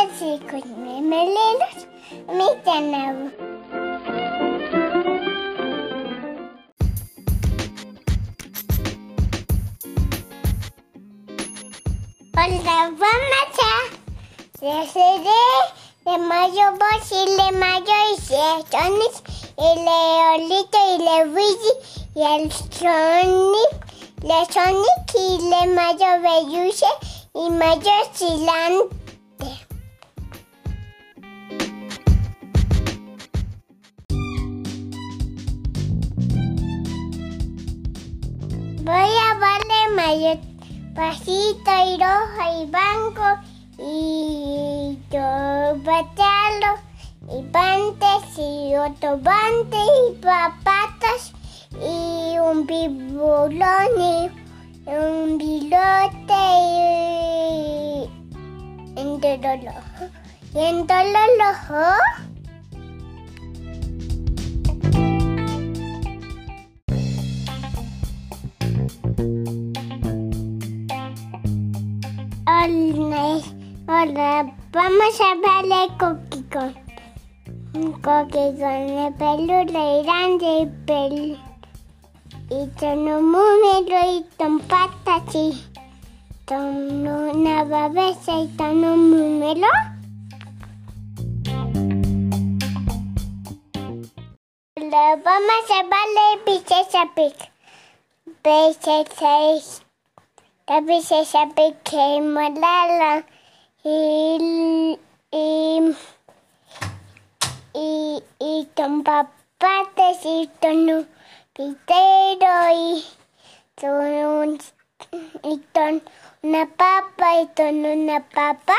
y con memelelos mi tanabu. Hola, vamos a Desde de mayo vos y le mayo y Sonic y Leolito y le Luigi y el Sonic, le Sonic y le mayo Belluche y mayo Silante. Mayo pasito y rojo y banco y batalo y pantes y otro bante y papatas y un bibolón y un bilote y los ojos. Y entre los Hola, hola, vamos a verle Coqui con Coqui con el pelo grande y pelo y tono número y ton patas y tono una babesa y tono número. Hola, vamos a verle princesa Pig. Princesa la princesa Pig molala y y y y con papates y con pitero y con y con una papa y con una papa